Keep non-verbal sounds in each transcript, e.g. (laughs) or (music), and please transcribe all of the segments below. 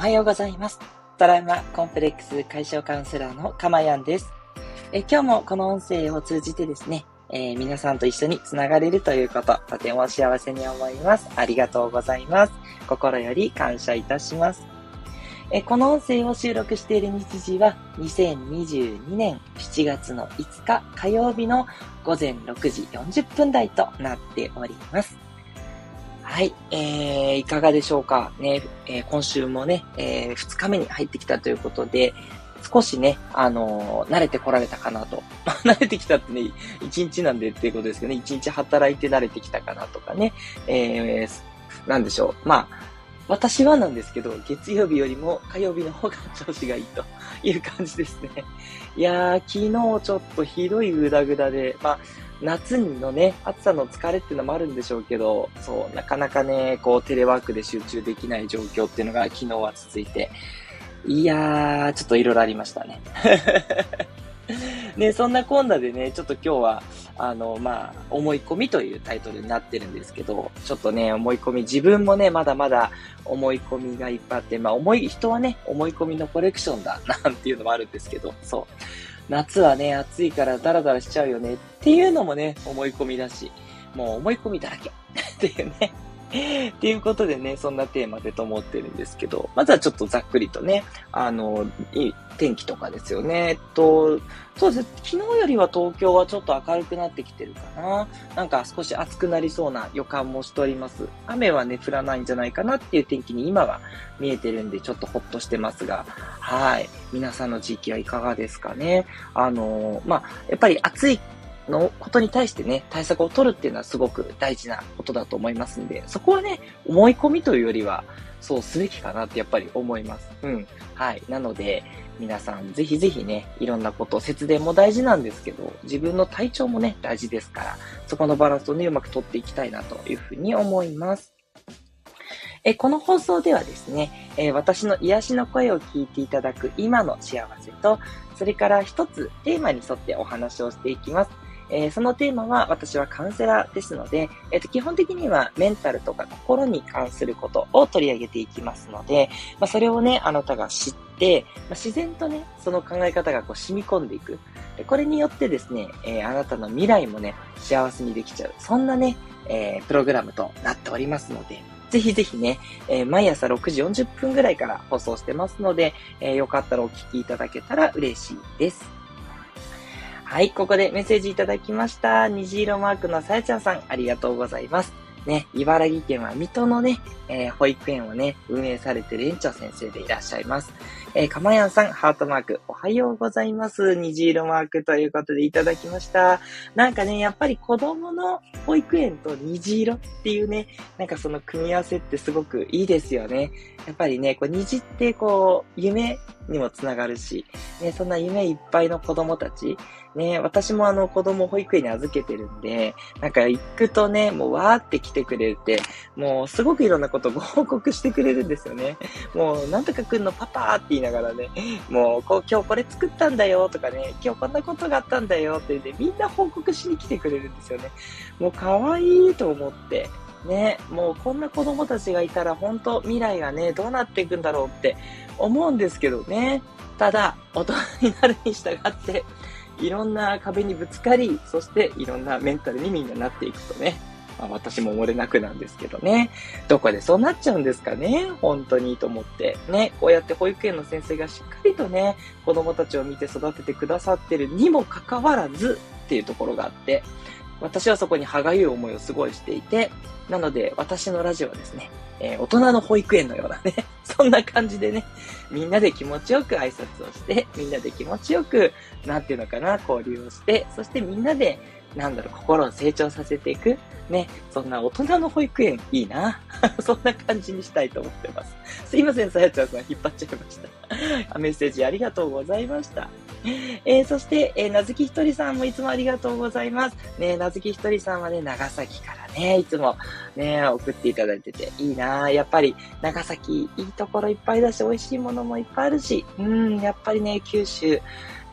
はようございます。トラウマコンプレックス解消カウンセラーのかまやんです。え今日もこの音声を通じてですね、えー、皆さんと一緒につながれるということ、とても幸せに思います。ありがとうございます。心より感謝いたします。えこの音声を収録している日時は2022年7月の5日火曜日の午前6時40分台となっております。はい、えー、いかがでしょうか？ね、えー、今週もね、えー、2日目に入ってきたということで、少しね、あのー、慣れてこられたかなと。(laughs) 慣れてきたってね、1日なんでっていうことですけどね、1日働いて慣れてきたかなとかね、えー、なんでしょう。まあ、私はなんですけど、月曜日よりも火曜日の方が調子がいいと (laughs) いう感じですね。いやー、昨日ちょっとひどいグダグダで、まあ、夏のね、暑さの疲れっていうのもあるんでしょうけど、そう、なかなかね、こう、テレワークで集中できない状況っていうのが昨日は続いて、いやー、ちょっといろいろありましたね。(laughs) ね、そんなこんなでね、ちょっと今日は、あの、まあ、思い込みというタイトルになってるんですけど、ちょっとね、思い込み、自分もね、まだまだ思い込みがいっぱいあって、まあ、思い、人はね、思い込みのコレクションだ、なんていうのもあるんですけど、そう。夏はね、暑いからダラダラしちゃうよねっていうのもね、思い込みだし、もう思い込みだらけ (laughs) っていうね。っていうことでね、そんなテーマでと思ってるんですけど、まずはちょっとざっくりとね、あの、天気とかですよね。えっと、そうです。昨日よりは東京はちょっと明るくなってきてるかな。なんか少し暑くなりそうな予感もしております。雨はね、降らないんじゃないかなっていう天気に今は見えてるんで、ちょっとほっとしてますが、はい。皆さんの地域はいかがですかね。あの、まあ、やっぱり暑いのことに対してね、対策を取るっていうのはすごく大事なことだと思いますんで、そこはね、思い込みというよりは、そうすべきかなってやっぱり思います。うん。はい。なので、皆さんぜひぜひね、いろんなこと、節電も大事なんですけど、自分の体調もね、大事ですから、そこのバランスをね、うまく取っていきたいなというふうに思います。えこの放送ではですね、え私の癒しの声を聞いていただく今の幸せと、それから一つテーマに沿ってお話をしていきます。えー、そのテーマは私はカウンセラーですので、えーと、基本的にはメンタルとか心に関することを取り上げていきますので、まあ、それをね、あなたが知って、まあ、自然とね、その考え方がこう染み込んでいく。でこれによってですね、えー、あなたの未来もね、幸せにできちゃう。そんなね、え、プログラムとなっておりますので、ぜひぜひね、えー、毎朝6時40分ぐらいから放送してますので、えー、よかったらお聞きいただけたら嬉しいです。はい、ここでメッセージいただきました。虹色マークのさやちゃんさん、ありがとうございます。ね、茨城県は水戸のね、えー、保育園をね、運営されてる園長先生でいらっしゃいます。えー、かまやんさん、ハートマーク、おはようございます。虹色マークということでいただきました。なんかね、やっぱり子供の保育園と虹色っていうね、なんかその組み合わせってすごくいいですよね。やっぱりね、こう虹ってこう、夢にもつながるし、ね、そんな夢いっぱいの子供たち、ね、私もあの子供保育園に預けてるんで、なんか行くとね、もうわーって来てくれて、もうすごくいろんなことご報告してくれるんですよね。もうなんとか来んのパパって言いながらね、もうこう今日これ作ったんだよとかね、今日こんなことがあったんだよって言ってみんな報告しに来てくれるんですよね。もう可愛いと思って。ね、もうこんな子供たちがいたら本当未来がね、どうなっていくんだろうって思うんですけどね。ただ、大人になるに従って、いろんな壁にぶつかり、そしていろんなメンタルにみんななっていくとね、まあ、私も漏れなくなんですけどね。どこでそうなっちゃうんですかね本当にと思って。ね、こうやって保育園の先生がしっかりとね、子供たちを見て育ててくださってるにもかかわらずっていうところがあって、私はそこに歯がゆい思いをすごいしていて、なので私のラジオはですね、えー、大人の保育園のようなね、(laughs) そんな感じでね、みんなで気持ちよく挨拶をして、みんなで気持ちよく、なんていうのかな、交流をして、そしてみんなで、なんだろう、心を成長させていく。ね、そんな大人の保育園いいな。(laughs) そんな感じにしたいと思ってます。すいません、さやちゃんさん引っ張っちゃいました。(laughs) メッセージありがとうございました。えー、そして、えー、なずきひとりさんもいつもありがとうございます。ね、なずきひとりさんはね、長崎からね、いつもね、送っていただいてて、いいなやっぱり、長崎、いいところいっぱいだし、美味しいものもいっぱいあるし、うん、やっぱりね、九州、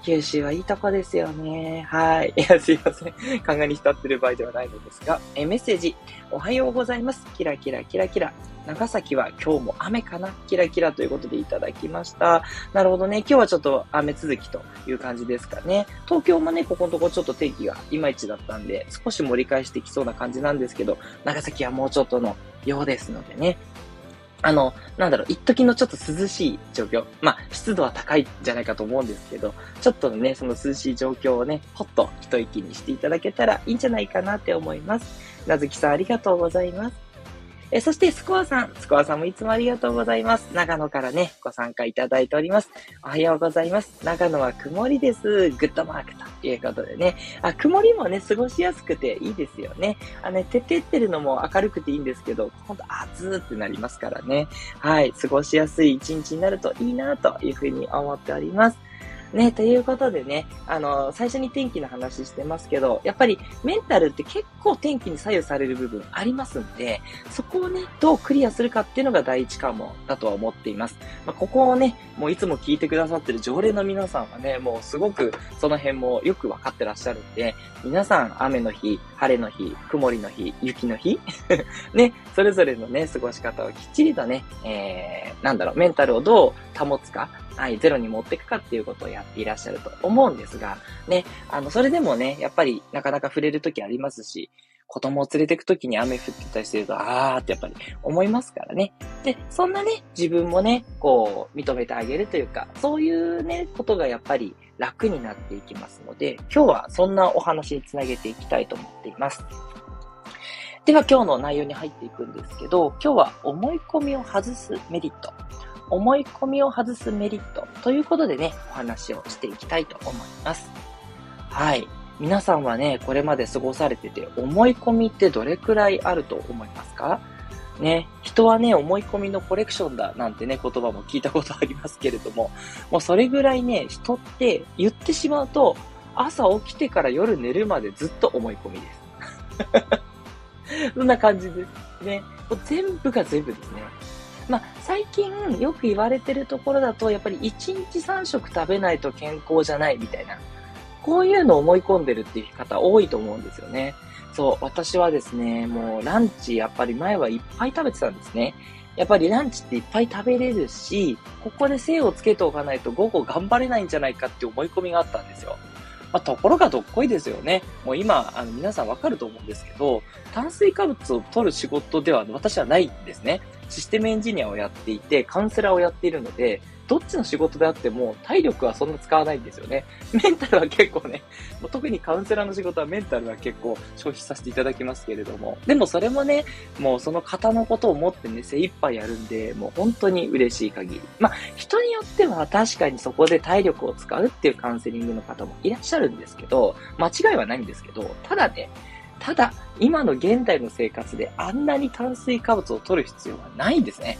九州はいいとこですよね。はい。いや、すいません。考えに浸ってる場合ではないのですが、えメッセージ、おはようございます。キラキラキラキラ。長崎は今日も雨かなキラキラということでいただきました。なるほどね。今日はちょっと雨続きという感じですかね。東京もね、ここのとこちょっと天気がいまいちだったんで、少し盛り返してきそうな感じなんですけど、長崎はもうちょっとのようですのでね。あの、なんだろう、一時のちょっと涼しい状況。まあ、湿度は高いんじゃないかと思うんですけど、ちょっとね、その涼しい状況をね、ほっと一息にしていただけたらいいんじゃないかなって思います。なずきさんありがとうございます。えそして、スコアさん。スコアさんもいつもありがとうございます。長野からね、ご参加いただいております。おはようございます。長野は曇りです。グッドマークということでね。あ、曇りもね、過ごしやすくていいですよね。あのね、ててってるのも明るくていいんですけど、ほんと暑ーってなりますからね。はい。過ごしやすい一日になるといいなというふうに思っております。ね、ということでね、あの、最初に天気の話してますけど、やっぱりメンタルって結構天気に左右される部分ありますんで、そこをね、どうクリアするかっていうのが第一関門だとは思っています。まあ、ここをね、もういつも聞いてくださってる常連の皆さんはね、もうすごくその辺もよくわかってらっしゃるんで、皆さん雨の日、晴れの日、曇りの日、雪の日 (laughs) ね、それぞれのね、過ごし方をきっちりとね、えー、なんだろう、メンタルをどう保つか、はい、ゼロに持っていくかっていうことをやっていらっしゃると思うんですが、ね、あの、それでもね、やっぱりなかなか触れるときありますし、子供を連れてくときに雨降ってたりしてると、あーってやっぱり思いますからね。で、そんなね、自分もね、こう、認めてあげるというか、そういうね、ことがやっぱり楽になっていきますので、今日はそんなお話につなげていきたいと思っています。では今日の内容に入っていくんですけど、今日は思い込みを外すメリット。思い込みを外すメリットということでね、お話をしていきたいと思います。はい。皆さんはね、これまで過ごされてて、思い込みってどれくらいあると思いますか？ね、人はね、思い込みのコレクションだなんてね、言葉も聞いたことありますけれども、もうそれぐらいね、人って言ってしまうと、朝起きてから夜寝るまでずっと思い込みです。(laughs) そんな感じですね。もう全部が全部ですね。まあ、最近よく言われてるところだと、やっぱり1日3食食べないと健康じゃないみたいな、こういうのを思い込んでるっていう方多いと思うんですよね。そう、私はですね、もうランチやっぱり前はいっぱい食べてたんですね。やっぱりランチっていっぱい食べれるし、ここで精をつけておかないと午後頑張れないんじゃないかって思い込みがあったんですよ。まあ、ところがどっこいですよね。もう今、あの、皆さんわかると思うんですけど、炭水化物を取る仕事では私はないんですね。システムエンジニアをやっていて、カウンセラーをやっているので、どっちの仕事であっても体力はそんな使わないんですよね。(laughs) メンタルは結構ね、もう特にカウンセラーの仕事はメンタルは結構消費させていただきますけれども、でもそれもね、もうその方のことを思ってね、精一杯やるんで、もう本当に嬉しい限り。まあ、人によっては確かにそこで体力を使うっていうカウンセリングの方もいらっしゃるんですけど、間違いはないんですけど、ただね、ただ、今の現代の生活であんなに炭水化物を取る必要はないんですね。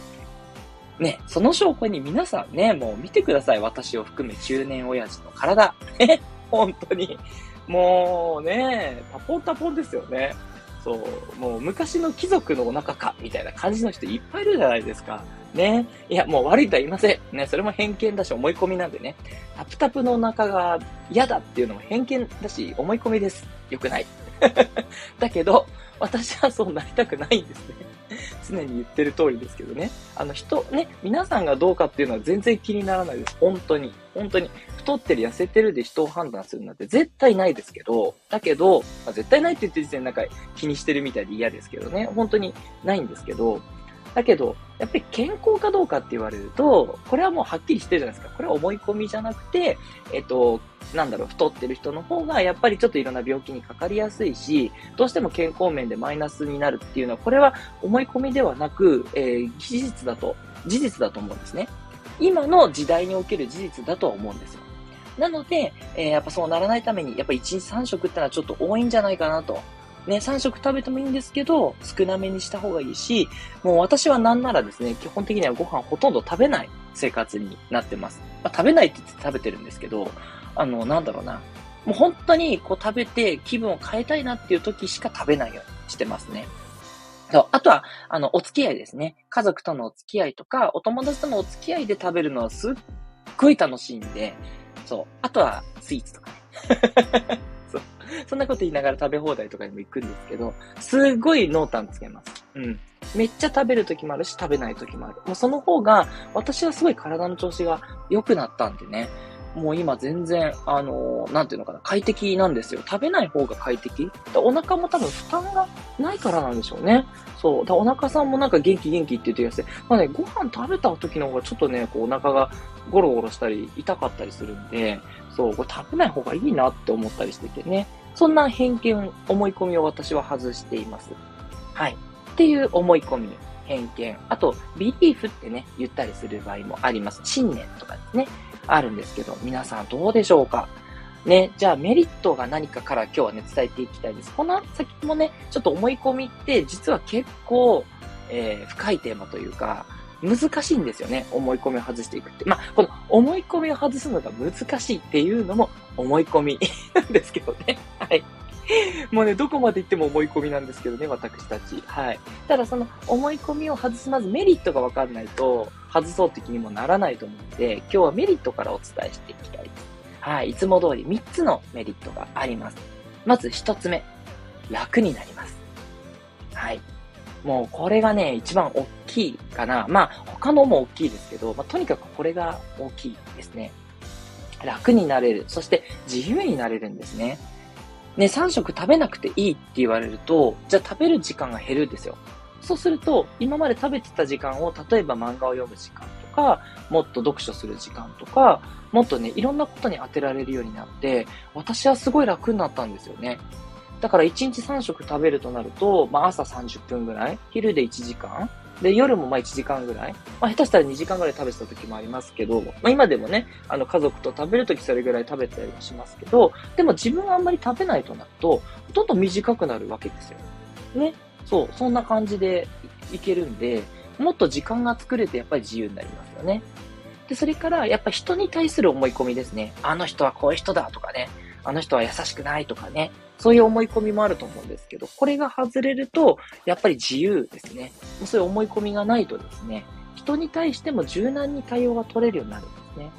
ね、その証拠に皆さんね、もう見てください。私を含め中年親父の体。(laughs) ね、本当に。もうね、タポンタポンですよね。そう、もう昔の貴族のお腹か、みたいな感じの人いっぱいいるじゃないですか。ね。いや、もう悪いとは言いません。ね、それも偏見だし、思い込みなんでね。タプタプのお腹が嫌だっていうのも偏見だし、思い込みです。よくない。(laughs) だけど、私はそうなりたくないんですね。常に言ってる通りですけどね。あの人、ね、皆さんがどうかっていうのは全然気にならないです。本当に。本当に。太ってる、痩せてるで人を判断するなんて絶対ないですけど、だけど、まあ、絶対ないって言ってる時点でなんか気にしてるみたいで嫌ですけどね。本当にないんですけど、だけど、やっぱり健康かどうかって言われると、これはもうはっきりしてるじゃないですか。これは思い込みじゃなくて、えっと、なんだろう、太ってる人の方が、やっぱりちょっといろんな病気にかかりやすいし、どうしても健康面でマイナスになるっていうのは、これは思い込みではなく、えー、事実だと、事実だと思うんですね。今の時代における事実だとは思うんですよ。なので、えー、やっぱそうならないために、やっぱ1日3食ってのはちょっと多いんじゃないかなと。ね、3食食べてもいいんですけど、少なめにした方がいいし、もう私はなんならですね、基本的にはご飯ほとんど食べない生活になってます。まあ、食べないって言って食べてるんですけど、あの、なんだろうな。もう本当にこう食べて気分を変えたいなっていう時しか食べないようにしてますね。そう。あとは、あの、お付き合いですね。家族とのお付き合いとか、お友達とのお付き合いで食べるのはすっごい楽しいんで、そう。あとは、スイーツとかね。(laughs) そんなこと言いながら食べ放題とかにも行くんですけど、すっごい濃淡つけます。うん。めっちゃ食べる時もあるし、食べない時もある。もうその方が、私はすごい体の調子が良くなったんでね。もう今全然、あのー、なんていうのかな、快適なんですよ。食べない方が快適お腹も多分負担がないからなんでしょうね。そう。だお腹さんもなんか元気元気って言ってください。まあね、ご飯食べた時の方がちょっとね、こうお腹がゴロゴロしたり痛かったりするんで、そう、これ食べない方がいいなって思ったりしててね。そんな偏見、思い込みを私は外しています。はい。っていう思い込み、偏見。あと、ビリーフってね、言ったりする場合もあります。信念とかですね。あるんですけど、皆さんどうでしょうか？ね、じゃあメリットが何かから今日はね、伝えていきたいです。この先もね、ちょっと思い込みって実は結構、えー、深いテーマというか、難しいんですよね。思い込みを外していくって。まあ、この思い込みを外すのが難しいっていうのも思い込みなんですけどね。はい。(laughs) もうね、どこまで行っても思い込みなんですけどね、私たち。はい。ただその思い込みを外すまずメリットがわかんないと、外そうって気にもならないと思うので、今日はメリットからお伝えしていきたいです。はい。いつも通り3つのメリットがあります。まず1つ目。楽になります。はい。もうこれがね、一番大きいかな。まあ、他のも大きいですけど、まあ、とにかくこれが大きいですね。楽になれる。そして自由になれるんですね。ね、3食食べなくていいって言われると、じゃあ食べる時間が減るんですよ。そうすると、今まで食べてた時間を、例えば漫画を読む時間とか、もっと読書する時間とか、もっとね、いろんなことに当てられるようになって、私はすごい楽になったんですよね。だから1日3食食べるとなると、まあ朝30分ぐらい、昼で1時間、で、夜もまあ1時間ぐらい。まあ下手したら2時間ぐらい食べてた時もありますけど、まあ今でもね、あの家族と食べる時それぐらい食べたりもしますけど、でも自分はあんまり食べないとなると、どんどん短くなるわけですよ。ね。そう、そんな感じでいけるんで、もっと時間が作れてやっぱり自由になりますよね。で、それからやっぱ人に対する思い込みですね。あの人はこういう人だとかね。あの人は優しくないとかね。そういう思い込みもあると思うんですけど、これが外れると、やっぱり自由ですね。そういう思い込みがないとですね、人に対しても柔軟に対応が取れるようになるんですね。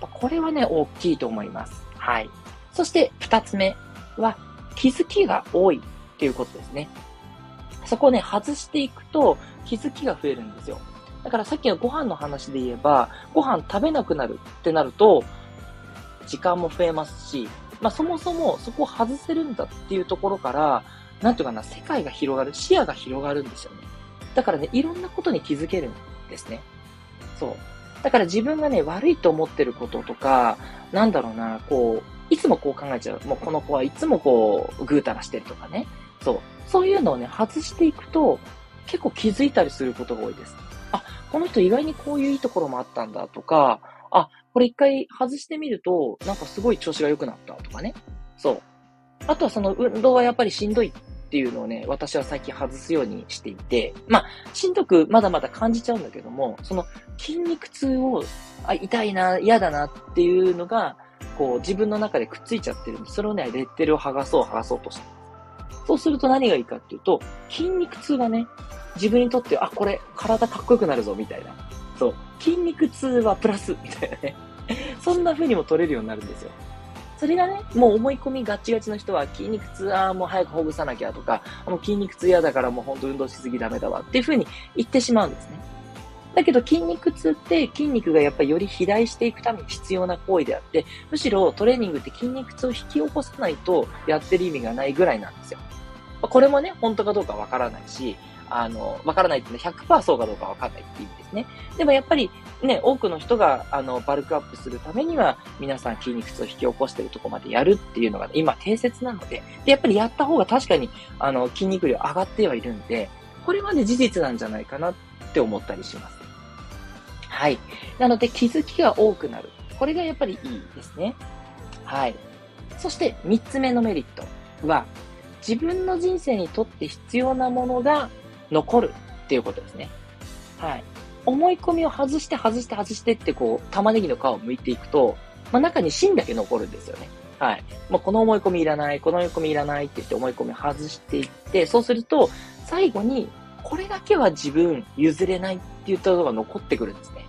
これはね、大きいと思います。はい。そして二つ目は、気づきが多いっていうことですね。そこをね、外していくと気づきが増えるんですよ。だからさっきのご飯の話で言えば、ご飯食べなくなるってなると、時間も増えますし、まあ、そもそもそこを外せるんだっていうところから、なんていうかな、世界が広がる、視野が広がるんですよね。だからね、いろんなことに気づけるんですね。そう。だから自分がね、悪いと思ってることとか、なんだろうな、こう、いつもこう考えちゃう。もうこの子はいつもこう、ぐうたらしてるとかね。そう。そういうのをね、外していくと、結構気づいたりすることが多いです。あ、この人意外にこういういいところもあったんだとか、あ、これ一回外してみると、なんかすごい調子が良くなったとかね。そう。あとはその運動はやっぱりしんどいっていうのをね、私は最近外すようにしていて、まあ、しんどくまだまだ感じちゃうんだけども、その筋肉痛を、あ、痛いな、嫌だなっていうのが、こう自分の中でくっついちゃってるんで、それをね、レッテルを剥がそう剥がそうとして。そうすると何がいいかっていうと、筋肉痛がね、自分にとって、あ、これ、体かっこよくなるぞ、みたいな。そう。筋肉痛はプラス、みたいなね。(laughs) そんな風にも取れるようになるんですよ。それがね、もう思い込みガチガチの人は筋肉痛、あもう早くほぐさなきゃとか、もう筋肉痛嫌だからもうほんと運動しすぎダメだわっていう風に言ってしまうんですね。だけど筋肉痛って筋肉がやっぱりより肥大していくために必要な行為であって、むしろトレーニングって筋肉痛を引き起こさないとやってる意味がないぐらいなんですよ。これもね、本当かどうかわからないし、あの、わからないっていうのは100%そうかどうかわかんないっていう意味ですね。でもやっぱりね、多くの人が、あの、バルクアップするためには、皆さん筋肉痛を引き起こしてるとこまでやるっていうのが、ね、今定説なので、で、やっぱりやった方が確かに、あの、筋肉量上がってはいるんで、これはね、事実なんじゃないかなって思ったりします。はい。なので、気づきが多くなる。これがやっぱりいいですね。はい。そして、三つ目のメリットは、自分の人生にとって必要なものが残るっていうことですね。はい。思い込みを外して外して外してってこう、玉ねぎの皮を剥いていくと、まあ、中に芯だけ残るんですよね。はい。もうこの思い込みいらない、この思い込みいらないって言って思い込みを外していって、そうすると、最後に、これだけは自分譲れないって言ったことが残ってくるんですね。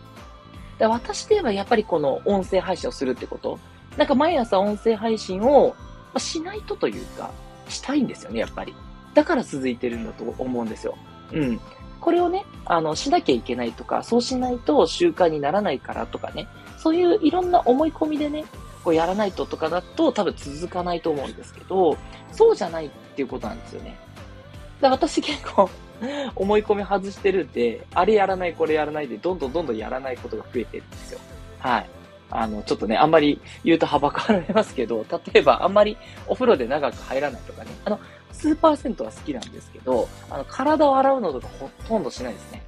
で私で言えばやっぱりこの音声配信をするってこと。なんか毎朝音声配信をしないとというか、したいんですよね、やっぱり。だから続いてるんだと思うんですよ。うん。これをね、あの、しなきゃいけないとか、そうしないと習慣にならないからとかね、そういういろんな思い込みでね、こうやらないととかだと多分続かないと思うんですけど、そうじゃないっていうことなんですよね。で私結構 (laughs) 思い込み外してるんで、あれやらない、これやらないで、どんどんどんどんやらないことが増えてるんですよ。はい。あの、ちょっとね、あんまり言うとはばかられますけど、例えばあんまりお風呂で長く入らないとかね、あの、数パーセントは好きなんですけど、あの、体を洗うのとかほとんどしないですね。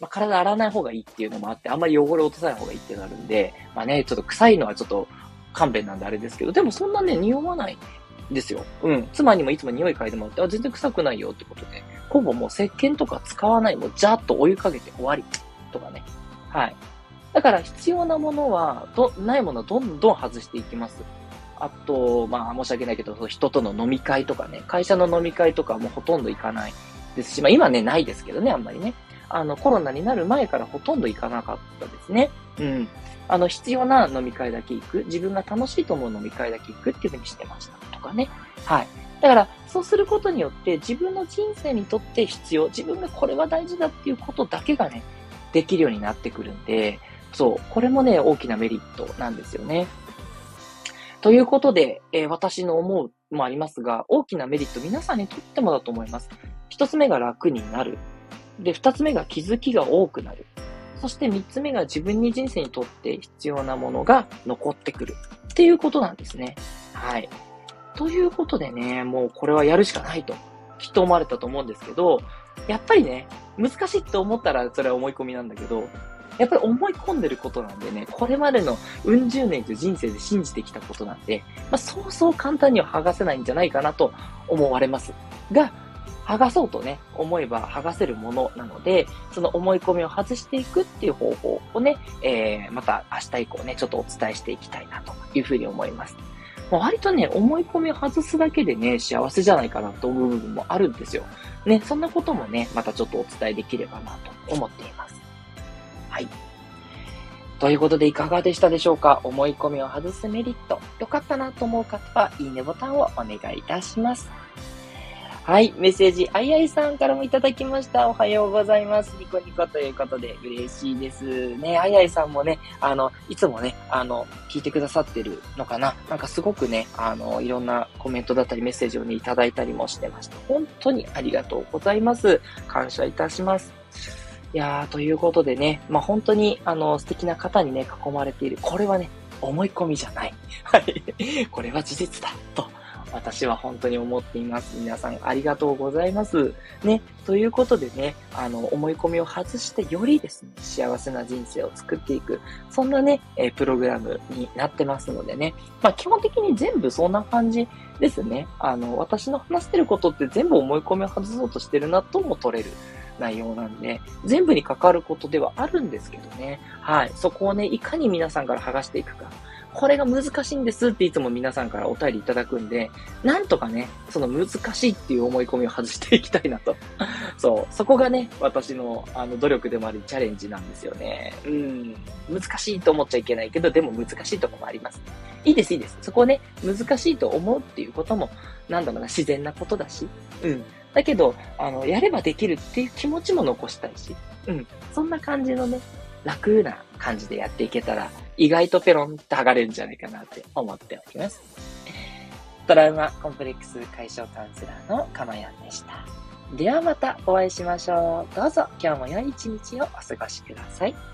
まあ、体洗わない方がいいっていうのもあって、あんまり汚れ落とさない方がいいってなるんで、まあね、ちょっと臭いのはちょっと勘弁なんであれですけど、でもそんなね、匂わないですよ。うん。妻にもいつも匂い嗅いでもらって、あ、全然臭くないよってことで、ほぼもう石鹸とか使わない、もうジャーッとお湯かけて終わり。とかね。はい。だから必要なものは、ど、ないものはどんどん外していきます。あと、まあ申し訳ないけど、人との飲み会とかね、会社の飲み会とかもほとんど行かないですし、まあ今ね、ないですけどね、あんまりね。あの、コロナになる前からほとんど行かなかったですね。うん。あの、必要な飲み会だけ行く。自分が楽しいと思う飲み会だけ行くっていうふうにしてました。とかね。はい。だから、そうすることによって、自分の人生にとって必要、自分がこれは大事だっていうことだけがね、できるようになってくるんで、そう、これもね、大きなメリットなんですよね。ということで、えー、私の思うもありますが、大きなメリット、皆さんにとってもだと思います。一つ目が楽になる。で、二つ目が気づきが多くなる。そして三つ目が自分に人生にとって必要なものが残ってくる。っていうことなんですね。はい。ということでね、もうこれはやるしかないと、きっと思われたと思うんですけど、やっぱりね、難しいって思ったらそれは思い込みなんだけど、やっぱり思い込んでることなんでね、これまでのうん十年という人生で信じてきたことなんで、まあ、そうそう簡単には剥がせないんじゃないかなと思われます。が、剥がそうとね、思えば剥がせるものなので、その思い込みを外していくっていう方法をね、えー、また明日以降ね、ちょっとお伝えしていきたいなというふうに思います。割とね、思い込みを外すだけでね、幸せじゃないかなと思う部分もあるんですよ。ね、そんなこともね、またちょっとお伝えできればなと思っています。はい。ということでいかがでしたでしょうか？思い込みを外すメリット。良かったなと思う方は、いいねボタンをお願いいたします。はい、メッセージ、あいあいさんからもいただきました。おはようございます。ニコニコということで嬉しいですね。あいあいさんもね、あの、いつもね、あの、聞いてくださってるのかな？なんかすごくね、あの、いろんなコメントだったりメッセージをね、いただいたりもしてました。本当にありがとうございます。感謝いたします。いやー、ということでね、まあ、本当に、あの、素敵な方にね、囲まれている。これはね、思い込みじゃない。はい。(laughs) これは事実だ。と私は本当に思っています。皆さんありがとうございます。ね、ということでね、あの、思い込みを外してよりですね、幸せな人生を作っていく、そんなね、えプログラムになってますのでね、まあ基本的に全部そんな感じですね。あの、私の話してることって全部思い込みを外そうとしてるなとも取れる。内容なんで、全部に関わることではあるんですけどね。はい。そこをね、いかに皆さんから剥がしていくか。これが難しいんですっていつも皆さんからお便りいただくんで、なんとかね、その難しいっていう思い込みを外していきたいなと。(laughs) そう。そこがね、私のあの努力でもありチャレンジなんですよね。うん。難しいと思っちゃいけないけど、でも難しいとこもあります。いいです、いいです。そこをね、難しいと思うっていうことも、なんだろうな、自然なことだし。うん。だけど、あの、やればできるっていう気持ちも残したいし。うん。そんな感じのね、楽な感じでやっていけたら、意外とペロンって剥がれるんじゃないかなって思っております。トラウマコンプレックス解消カウンセラーのかまやんでした。ではまたお会いしましょう。どうぞ今日も良い一日をお過ごしください。